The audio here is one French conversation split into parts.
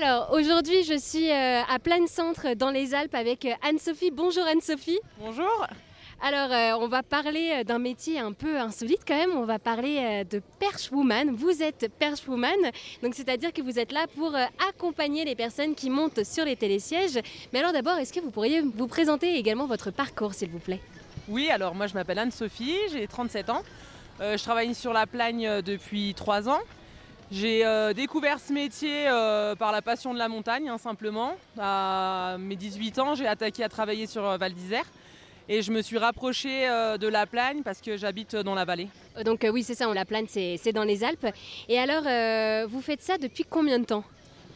Alors aujourd'hui, je suis euh, à Plein Centre dans les Alpes avec euh, Anne-Sophie. Bonjour Anne-Sophie. Bonjour. Alors euh, on va parler d'un métier un peu insolite quand même. On va parler de perche woman. Vous êtes perche woman, donc c'est-à-dire que vous êtes là pour accompagner les personnes qui montent sur les télésièges. Mais alors d'abord, est-ce que vous pourriez vous présenter également votre parcours, s'il vous plaît? Oui, alors moi je m'appelle Anne-Sophie, j'ai 37 ans. je travaille sur la Plagne depuis 3 ans. J'ai euh, découvert ce métier euh, par la passion de la montagne, hein, simplement. À mes 18 ans, j'ai attaqué à travailler sur euh, Val d'Isère. Et je me suis rapprochée de la Plagne parce que j'habite dans la vallée. Donc oui, c'est ça, on la Plagne, c'est dans les Alpes. Et alors, vous faites ça depuis combien de temps?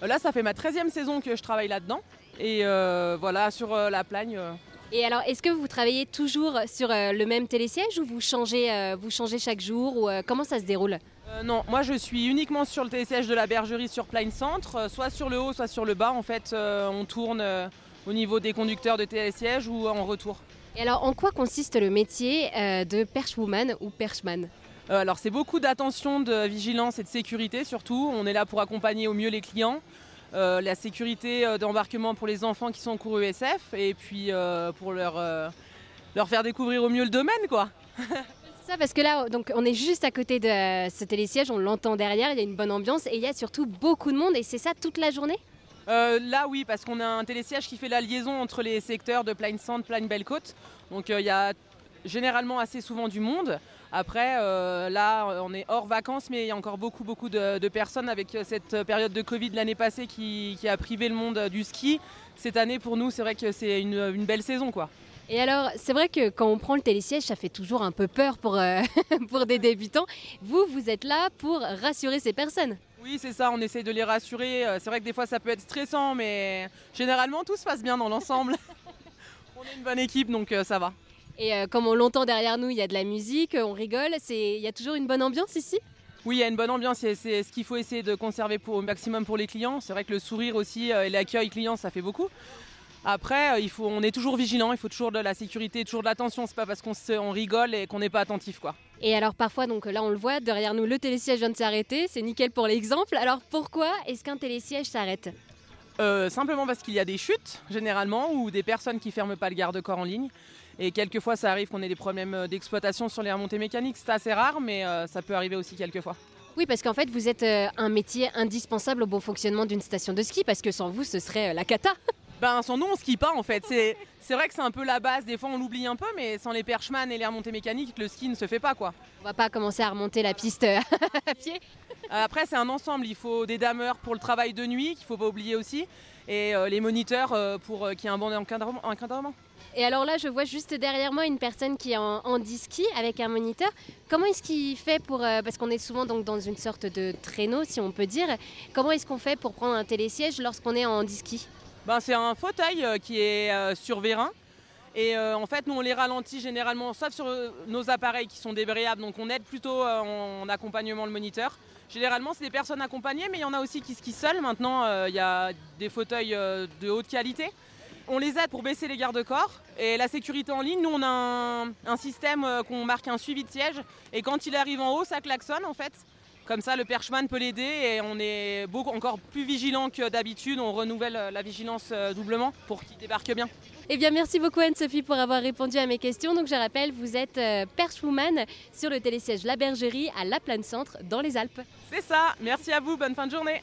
Là, ça fait ma 13e saison que je travaille là-dedans. Et voilà, sur la Plagne. Et alors, est-ce que vous travaillez toujours sur le même télésiège ou vous changez, vous changez chaque jour ou comment ça se déroule? Euh, non, moi je suis uniquement sur le télésiège de la bergerie sur Plaine Centre, euh, soit sur le haut, soit sur le bas. En fait, euh, on tourne au niveau des conducteurs de télésiège ou en retour. Et alors, en quoi consiste le métier de perchwoman ou perchman alors c'est beaucoup d'attention, de vigilance et de sécurité surtout. On est là pour accompagner au mieux les clients. la sécurité d'embarquement pour les enfants qui sont en cours ESF et puis pour leur, leur faire découvrir au mieux le domaine quoi. ça parce que là, donc, on est juste à côté de ce télésiège, on l'entend derrière, il y a une bonne ambiance et il y a surtout beaucoup de monde et c'est ça toute la journée? Euh, là oui, parce qu'on a un télésiège qui fait la liaison entre les secteurs de Plaine Centre, Plaine Belle Côte. Donc euh, il y a généralement assez souvent du monde. Après, euh, là, on est hors vacances, mais il y a encore beaucoup, beaucoup de, personnes avec cette période de Covid l'année passée qui, a privé le monde du ski. Cette année, pour nous, c'est vrai que c'est une, une belle saison, quoi. Et alors, c'est vrai que quand on prend le télésiège, ça fait toujours un peu peur pour, euh, pour des débutants. Vous, vous êtes là pour rassurer ces personnes. Oui, c'est ça, on essaie de les rassurer. Euh, c'est vrai que des fois, ça peut être stressant, mais généralement, tout se passe bien dans l'ensemble. on est une bonne équipe, donc euh, ça va. Et comme on l'entend derrière nous, il y a de la musique, on rigole. Il y a toujours une bonne ambiance ici? Oui, il y a une bonne ambiance, c'est ce qu'il faut essayer de conserver pour, au maximum pour les clients. C'est vrai que le sourire aussi et l'accueil client, ça fait beaucoup. Après, euh, il faut, on est toujours vigilant, il faut toujours de la sécurité, toujours de l'attention. C'est pas parce qu'on rigole et qu'on n'est pas attentif, quoi. Et alors parfois, donc là on le voit, derrière nous le télésiège vient de s'arrêter, c'est nickel pour l'exemple. Alors pourquoi est-ce qu'un télésiège s'arrête? Euh, Simplement parce qu'il y a des chutes généralement ou des personnes qui ferment pas le garde-corps en ligne. Et quelquefois ça arrive qu'on ait des problèmes euh, d'exploitation sur les remontées mécaniques. C'est assez rare, mais ça peut arriver aussi quelquefois. Oui, parce qu'en fait, vous êtes un métier indispensable au bon fonctionnement d'une station de ski, parce que sans vous, ce serait la cata. Ben sans nous on skie pas en fait. C'est vrai que c'est un peu la base, des fois on l'oublie un peu, mais sans les perchemans et les remontées mécaniques, le ski ne se fait pas quoi. On va pas commencer à remonter la piste euh, à pied. Euh, après c'est un ensemble, il faut des dameurs pour le travail de nuit, qu'il faut pas oublier aussi, et euh, les moniteurs pour qu'il y ait un bon encadrement. Et alors là, je vois juste derrière moi une personne qui est en, en ski avec un moniteur. Comment est-ce qu'il fait pour... parce qu'on est souvent donc dans une sorte de traîneau, si on peut dire. Comment est-ce qu'on fait pour prendre un télésiège lorsqu'on est en ski ben, C'est un fauteuil euh, qui est euh, sur vérin. Et euh, en fait, nous, on les ralentit généralement, sauf sur nos appareils qui sont débrayables. Donc, on aide plutôt en accompagnement le moniteur. Généralement, c'est des personnes accompagnées, mais il y en a aussi qui skient seuls. Maintenant, il y a des fauteuils de haute qualité. On les aide pour baisser les garde-corps. Et la sécurité en ligne, nous, on a un, système qu'on marque un suivi de siège. Et quand il arrive en haut, ça klaxonne, en fait. Comme ça, le perchman peut l'aider et on est beaucoup encore plus vigilant que d'habitude. On renouvelle euh, la vigilance euh, doublement pour qu'il débarque bien. Eh bien, merci beaucoup Anne-Sophie pour avoir répondu à mes questions. Donc, je rappelle, vous êtes euh, perchwoman sur le télésiège La Bergerie à La Plaine Centre dans les Alpes. C'est ça. Merci à vous. Bonne fin de journée.